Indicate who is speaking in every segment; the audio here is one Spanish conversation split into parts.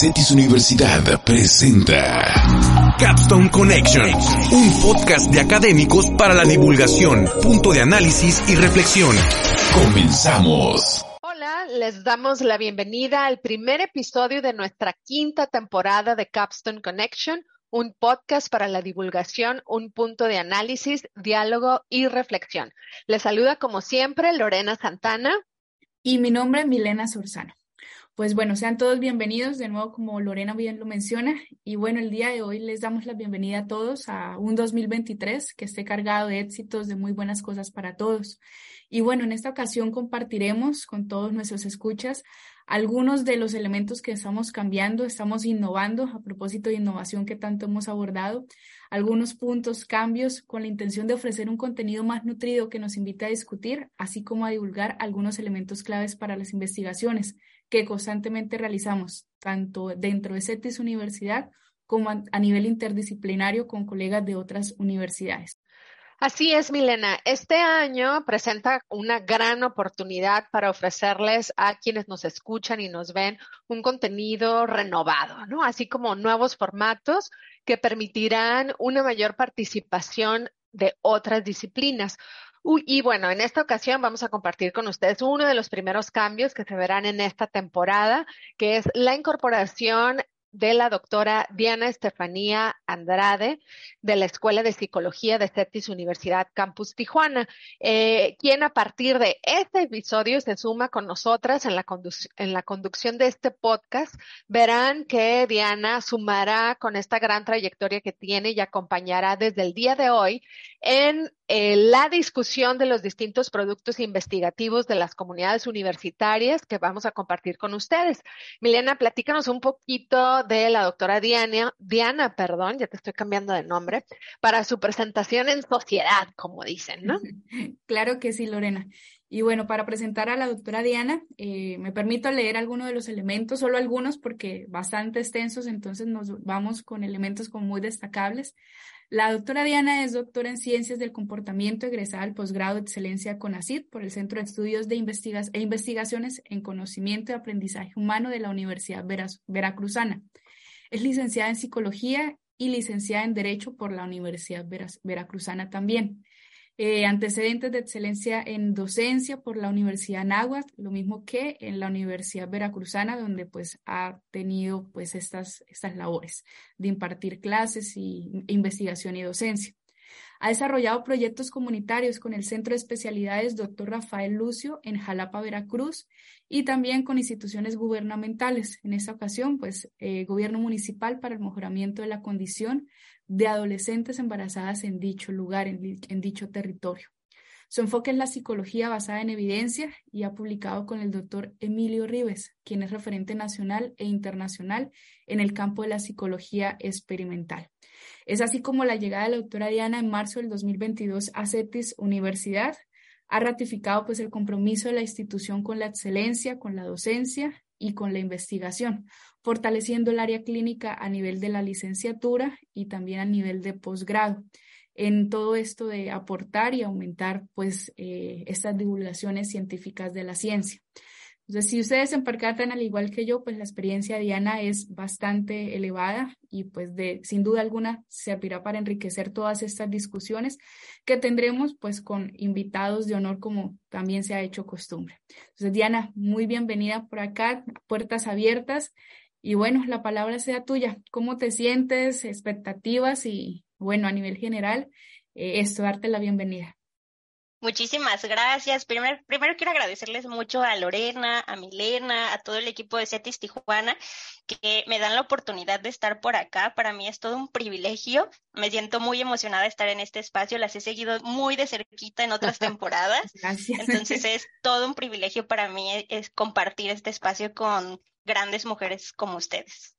Speaker 1: CETIS Universidad presenta Capstone Connection, un podcast de académicos para la divulgación, punto de análisis y reflexión. Comenzamos.
Speaker 2: Hola, les damos la bienvenida al primer episodio de nuestra quinta temporada de Capstone Connection, un podcast para la divulgación, un punto de análisis, diálogo y reflexión. Les saluda como siempre Lorena Santana.
Speaker 3: Y mi nombre es Milena Sorzano. Pues bueno, sean todos bienvenidos de nuevo, como Lorena bien lo menciona. Y bueno, el día de hoy les damos la bienvenida a todos a un 2023 que esté cargado de éxitos, de muy buenas cosas para todos. Y bueno, en esta ocasión compartiremos con todos nuestros escuchas algunos de los elementos que estamos cambiando, estamos innovando a propósito de innovación que tanto hemos abordado, algunos puntos, cambios con la intención de ofrecer un contenido más nutrido que nos invite a discutir, así como a divulgar algunos elementos claves para las investigaciones que constantemente realizamos, tanto dentro de CETIS Universidad como a, nivel interdisciplinario con colegas de otras universidades.
Speaker 2: Así es, Milena. Este año presenta una gran oportunidad para ofrecerles a quienes nos escuchan y nos ven un contenido renovado, ¿no? Así como nuevos formatos que permitirán una mayor participación de otras disciplinas. y bueno, en esta ocasión vamos a compartir con ustedes uno de los primeros cambios que se verán en esta temporada, que es la incorporación de la doctora Diana Estefanía Andrade de la Escuela de Psicología de CETIS Universidad Campus Tijuana, eh, quien a partir de este episodio se suma con nosotras en la, en la conducción de este podcast. Verán que Diana sumará con esta gran trayectoria que tiene y acompañará desde el día de hoy en eh, la discusión de los distintos productos investigativos de las comunidades universitarias que vamos a compartir con ustedes. Milena, platícanos un poquito de la doctora Diana, Diana, perdón, ya te estoy cambiando de nombre, para su presentación en sociedad, como dicen, ¿no?
Speaker 3: Claro que sí, Lorena. Y bueno, para presentar a la doctora Diana, eh, me permito leer algunos de los elementos, solo algunos porque bastante extensos, entonces nos vamos con elementos como muy destacables. La doctora Diana es doctora en Ciencias del Comportamiento, egresada al posgrado de excelencia CONACYT por el Centro de Estudios de e Investigaciones en Conocimiento y Aprendizaje Humano de la Universidad Veracruzana. Es licenciada en Psicología y licenciada en Derecho por la Universidad Veracruzana también. Eh, antecedentes de excelencia en docencia por la Universidad Náhuatl, lo mismo que en la Universidad Veracruzana, donde pues ha tenido pues estas, estas labores de impartir clases y investigación y docencia. Ha desarrollado proyectos comunitarios con el Centro de Especialidades Dr. Rafael Lucio en Jalapa, Veracruz, y también con instituciones gubernamentales. En esta ocasión, pues, eh, Gobierno Municipal para el Mejoramiento de la Condición de adolescentes embarazadas en dicho lugar, en, dicho territorio. Su enfoque es la psicología basada en evidencia y ha publicado con el doctor Emilio Rives, quien es referente nacional e internacional en el campo de la psicología experimental. Es así como la llegada de la doctora Diana en marzo del 2022 a CETIS Universidad ha ratificado pues el compromiso de la institución con la excelencia, con la docencia y con la investigación, fortaleciendo el área clínica a nivel de la licenciatura y también a nivel de posgrado. En todo esto de aportar y aumentar pues eh, estas divulgaciones científicas de la ciencia. Entonces, si ustedes se percatan al igual que yo, pues la experiencia de Diana es bastante elevada y pues de sin duda alguna servirá para enriquecer todas estas discusiones que tendremos pues con invitados de honor como también se ha hecho costumbre. Entonces, Diana, muy bienvenida por acá, puertas abiertas y bueno, la palabra sea tuya. ¿Cómo te sientes? Expectativas y bueno, a nivel general, eh, esto, darte la bienvenida.
Speaker 4: Muchísimas gracias. Primero, primero quiero agradecerles mucho a Lorena, a Milena, a todo el equipo de CETIS Tijuana que me dan la oportunidad de estar por acá. Para mí es todo un privilegio. Me siento muy emocionada de estar en este espacio. Las he seguido muy de cerquita en otras temporadas. Gracias. Entonces es todo un privilegio para mí es compartir este espacio con grandes mujeres como ustedes.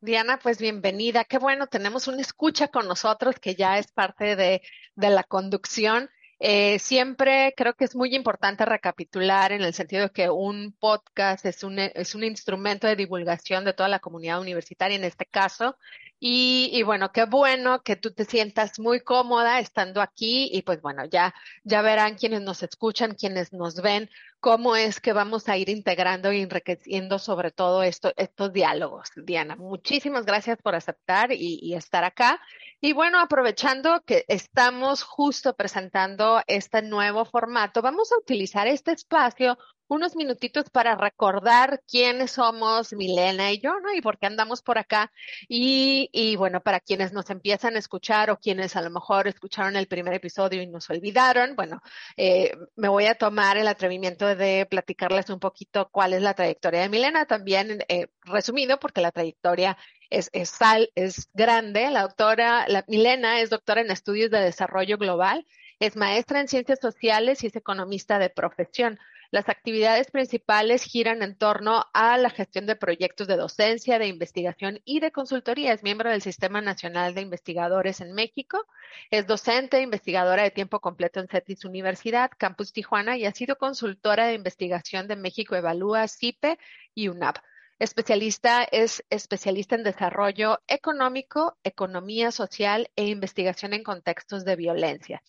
Speaker 2: Diana, pues bienvenida. Qué bueno, tenemos una escucha con nosotros que ya es parte de, de la conducción. Eh, siempre creo que es muy importante recapitular en el sentido de que un podcast es un, es un instrumento de divulgación de toda la comunidad universitaria en este caso. Y, y, bueno, qué bueno que tú te sientas muy cómoda estando aquí y pues bueno, ya, ya verán quienes nos escuchan, quienes nos ven, cómo es que vamos a ir integrando y enriqueciendo sobre todo esto, estos diálogos. Diana, muchísimas gracias por aceptar y, y, estar acá. Y bueno, aprovechando que estamos justo presentando este nuevo formato, vamos a utilizar este espacio unos minutitos para recordar quiénes somos Milena y yo, ¿no? Y por qué andamos por acá. Y, y, bueno, para quienes nos empiezan a escuchar o quienes a lo mejor escucharon el primer episodio y nos olvidaron, bueno, eh, me voy a tomar el atrevimiento de platicarles un poquito cuál es la trayectoria de Milena, también eh, resumido, porque la trayectoria es, es, sal, es grande. La doctora, la Milena es doctora en estudios de desarrollo global, es maestra en ciencias sociales y es economista de profesión. Las actividades principales giran en torno a la gestión de proyectos de docencia, de investigación y de consultoría. Es miembro del Sistema Nacional de Investigadores en México. Es docente, e investigadora de tiempo completo en CETIS Universidad, Campus Tijuana y ha sido consultora de investigación de México Evalúa, CIPE y UNAP. Especialista es especialista en desarrollo económico, economía social e investigación en contextos de violencia.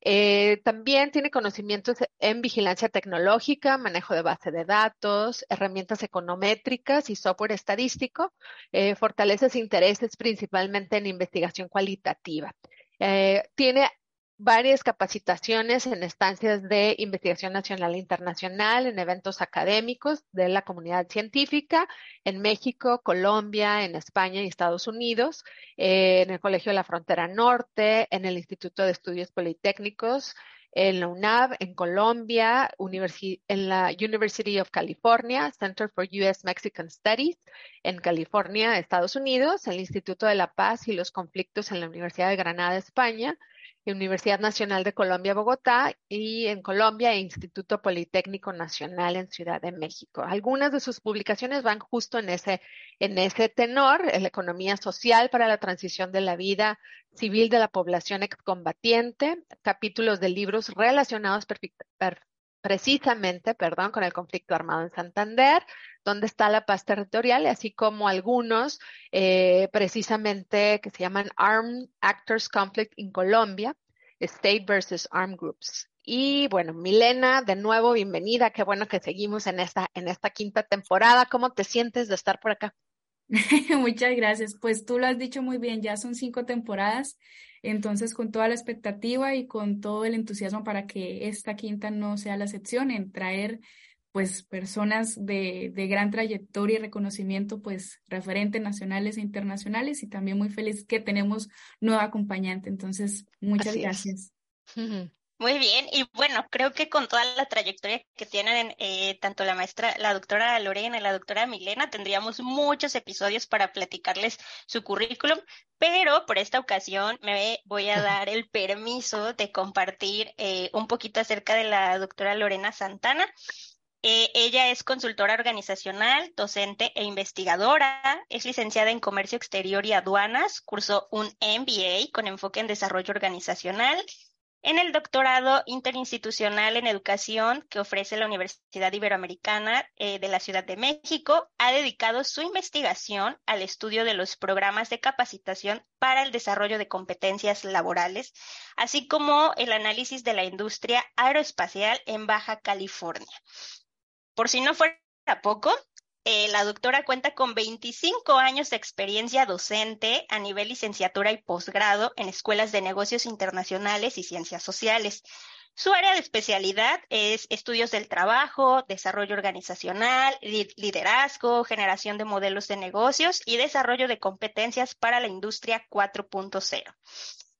Speaker 2: Eh, también tiene conocimientos en vigilancia tecnológica, manejo de base de datos, herramientas econométricas y software estadístico. Eh, fortalece sus intereses principalmente en investigación cualitativa. Eh, tiene varias capacitaciones en estancias de investigación nacional e internacional, en eventos académicos de la comunidad científica en México, Colombia, en España y Estados Unidos, eh, en el Colegio de la Frontera Norte, en el Instituto de Estudios Politécnicos, en la UNAV, en Colombia, en la University of California, Center for U.S. Mexican Studies, en California, Estados Unidos, el Instituto de la Paz y los Conflictos en la Universidad de Granada, España, Universidad Nacional de Colombia, Bogotá, y en Colombia, Instituto Politécnico Nacional en Ciudad de México. Algunas de sus publicaciones van justo en ese, en ese tenor, la economía social para la transición de la vida civil de la población excombatiente, capítulos de libros relacionados precisamente, perdón, con el conflicto armado en Santander, donde está la paz territorial, así como algunos eh, precisamente que se llaman Armed Actors Conflict in Colombia, State versus Armed Groups. Y bueno, Milena, de nuevo, bienvenida. Qué bueno que seguimos en esta, en esta quinta temporada. ¿Cómo te sientes de estar por acá?
Speaker 3: Muchas gracias. Pues tú lo has dicho muy bien, ya son cinco temporadas, entonces con toda la expectativa y con todo el entusiasmo para que esta quinta no sea la excepción en traer pues personas de, de, gran trayectoria y reconocimiento, pues referentes nacionales e internacionales y también muy feliz que tenemos nueva acompañante. Entonces, muchas gracias.
Speaker 4: Muy bien, y bueno, creo que con toda la trayectoria que tienen eh, tanto la maestra, la doctora Lorena y la doctora Milena, tendríamos muchos episodios para platicarles su currículum, pero por esta ocasión me voy a dar el permiso de compartir eh, un poquito acerca de la doctora Lorena Santana. Eh, ella es consultora organizacional, docente e investigadora. Es licenciada en Comercio Exterior y Aduanas. Cursó un MBA con enfoque en desarrollo organizacional. En el doctorado interinstitucional en educación que ofrece la Universidad Iberoamericana eh, de la Ciudad de México, ha dedicado su investigación al estudio de los programas de capacitación para el desarrollo de competencias laborales, así como el análisis de la industria aeroespacial en Baja California. Por si no fuera poco, eh, la doctora cuenta con 25 años de experiencia docente a nivel licenciatura y posgrado en escuelas de negocios internacionales y ciencias sociales. Su área de especialidad es estudios del trabajo, desarrollo organizacional, liderazgo, generación de modelos de negocios y desarrollo de competencias para la industria 4.0.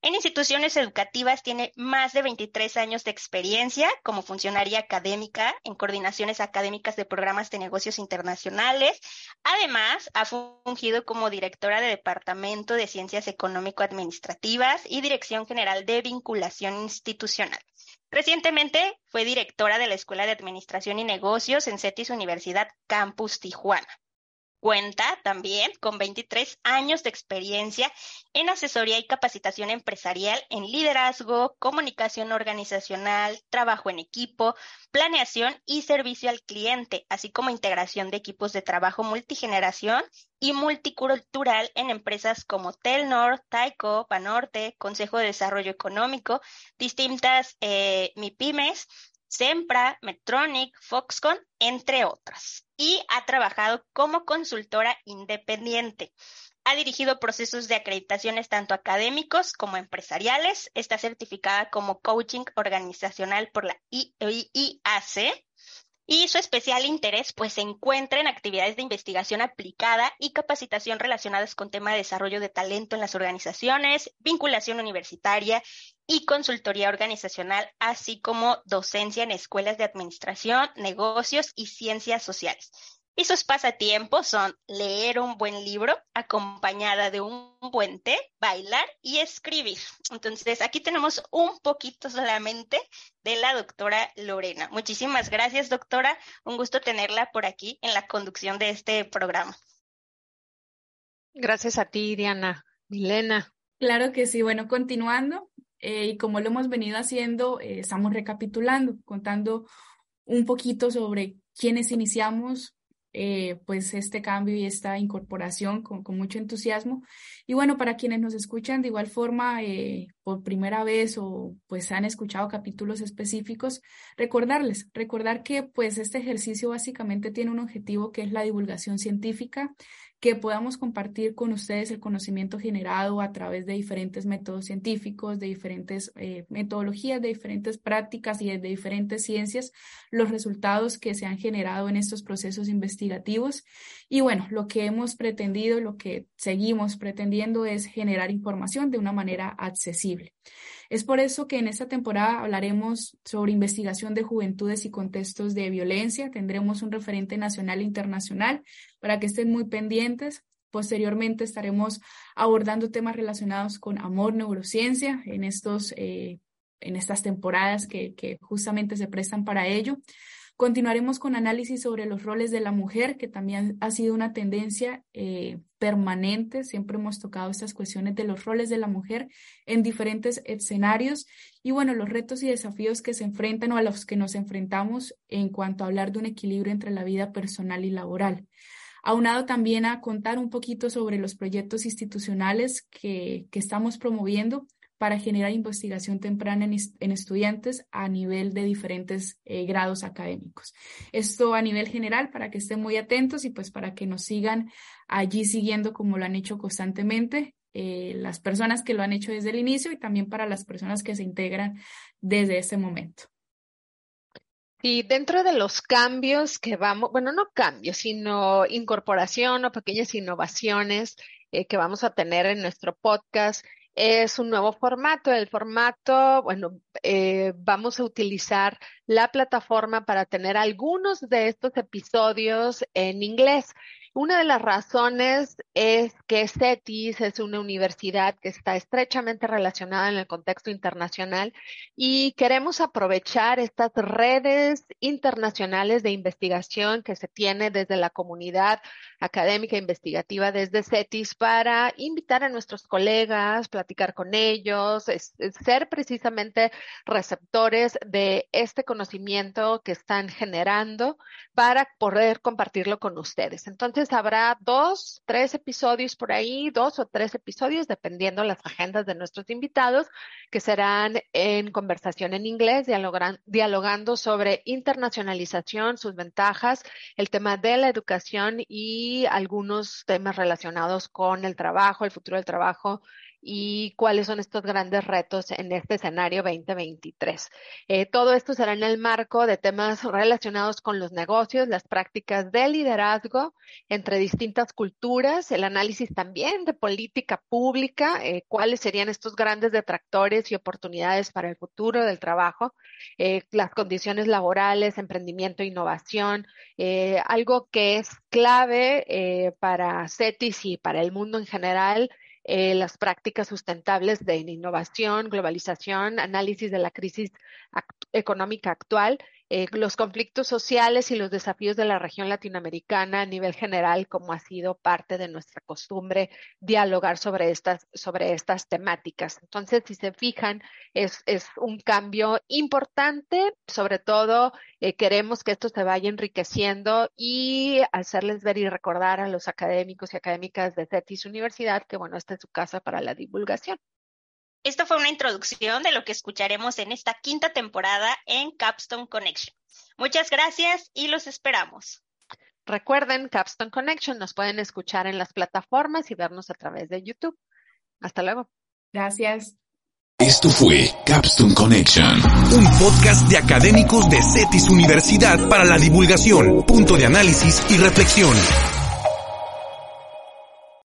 Speaker 4: En instituciones educativas tiene más de 23 años de experiencia como funcionaria académica en coordinaciones académicas de programas de negocios internacionales. Además, ha fungido como directora de Departamento de Ciencias Económico-Administrativas y Dirección General de Vinculación Institucional. Recientemente fue directora de la Escuela de Administración y Negocios en CETIS Universidad Campus Tijuana. Cuenta también con 23 años de experiencia en asesoría y capacitación empresarial en liderazgo, comunicación organizacional, trabajo en equipo, planeación y servicio al cliente, así como integración de equipos de trabajo multigeneración y multicultural en empresas como Telnor, Taiko, Banorte, Consejo de Desarrollo Económico, distintas eh, MIPIMES Sempra, Medtronic, Foxconn, entre otras. Y ha trabajado como consultora independiente. Ha dirigido procesos de acreditaciones tanto académicos como empresariales. Está certificada como coaching organizacional por la IAC y su especial interés pues se encuentra en actividades de investigación aplicada y capacitación relacionadas con temas de desarrollo de talento en las organizaciones, vinculación universitaria y consultoría organizacional, así como docencia en escuelas de administración, negocios y ciencias sociales. Y sus pasatiempos son leer un buen libro acompañada de un buen té, bailar y escribir. Entonces, aquí tenemos un poquito solamente de la doctora Lorena. Muchísimas gracias, doctora. Un gusto tenerla por aquí en la conducción de este programa.
Speaker 2: Gracias a ti, Diana. Milena.
Speaker 3: Claro que sí. Bueno, continuando, eh, y como lo hemos venido haciendo, eh, estamos recapitulando, contando un poquito sobre quiénes iniciamos eh, pues este cambio y esta incorporación con, mucho entusiasmo. Y bueno, para quienes nos escuchan de igual forma eh, por primera vez o pues han escuchado capítulos específicos, recordarles, recordar que pues este ejercicio básicamente tiene un objetivo que es la divulgación científica, que podamos compartir con ustedes el conocimiento generado a través de diferentes métodos científicos, de diferentes eh, metodologías, de diferentes prácticas y de, diferentes ciencias, los resultados que se han generado en estos procesos investigativos. Y bueno, lo que hemos pretendido, lo que seguimos pretendiendo es generar información de una manera accesible. Es por eso que en esta temporada hablaremos sobre investigación de juventudes y contextos de violencia. Tendremos un referente nacional e internacional para que estén muy pendientes. Posteriormente estaremos abordando temas relacionados con amor, neurociencia en, estos, eh, en estas temporadas que, que justamente se prestan para ello. Continuaremos con análisis sobre los roles de la mujer, que también ha sido una tendencia eh, permanente. Siempre hemos tocado estas cuestiones de los roles de la mujer en diferentes escenarios y bueno, los retos y desafíos que se enfrentan o a los que nos enfrentamos en cuanto a hablar de un equilibrio entre la vida personal y laboral. Aunado también a contar un poquito sobre los proyectos institucionales que, que estamos promoviendo para generar investigación temprana en, estudiantes a nivel de diferentes eh, grados académicos. Esto a nivel general para que estén muy atentos y pues para que nos sigan allí siguiendo como lo han hecho constantemente eh, las personas que lo han hecho desde el inicio y también para las personas que se integran desde ese momento.
Speaker 2: Y dentro de los cambios que vamos, bueno, no cambios, sino incorporación o pequeñas innovaciones eh, que vamos a tener en nuestro podcast, es un nuevo formato. El formato, bueno, eh, vamos a utilizar la plataforma para tener algunos de estos episodios en inglés. Una de las razones es que CETIS es una universidad que está estrechamente relacionada en el contexto internacional y queremos aprovechar estas redes internacionales de investigación que se tiene desde la comunidad académica e investigativa desde CETIS para invitar a nuestros colegas, platicar con ellos, ser precisamente receptores de este conocimiento que están generando para poder compartirlo con ustedes. Entonces, habrá dos, tres episodios por ahí, dos o tres episodios, dependiendo las agendas de nuestros invitados, que serán en conversación en inglés, dialogando sobre internacionalización, sus ventajas, el tema de la educación y algunos temas relacionados con el trabajo, el futuro del trabajo y cuáles son estos grandes retos en este escenario 2023. Eh, todo esto será en el marco de temas relacionados con los negocios, las prácticas de liderazgo entre distintas culturas, el análisis también de política pública, eh, cuáles serían estos grandes detractores y oportunidades para el futuro del trabajo, eh, las condiciones laborales, emprendimiento, innovación, algo que es clave para CETIS y para el mundo en general eh, las prácticas sustentables de innovación, globalización, análisis de la crisis económica actual eh, los conflictos sociales y los desafíos de la región latinoamericana a nivel general, como ha sido parte de nuestra costumbre dialogar sobre estas, sobre estas temáticas. Entonces, si se fijan, es, es un cambio importante, sobre todo eh, queremos que esto se vaya enriqueciendo y hacerles ver y recordar a los académicos y académicas de CETIS Universidad que, bueno, esta es su casa para la divulgación.
Speaker 4: Esto fue una introducción de lo que escucharemos en esta quinta temporada en Capstone Connection. Muchas gracias y los esperamos.
Speaker 2: Recuerden, Capstone Connection nos pueden escuchar en las plataformas y vernos a través de YouTube. Hasta luego.
Speaker 3: Gracias.
Speaker 1: Esto fue Capstone Connection, un podcast de académicos de CETIS Universidad para la divulgación, punto de análisis y reflexión.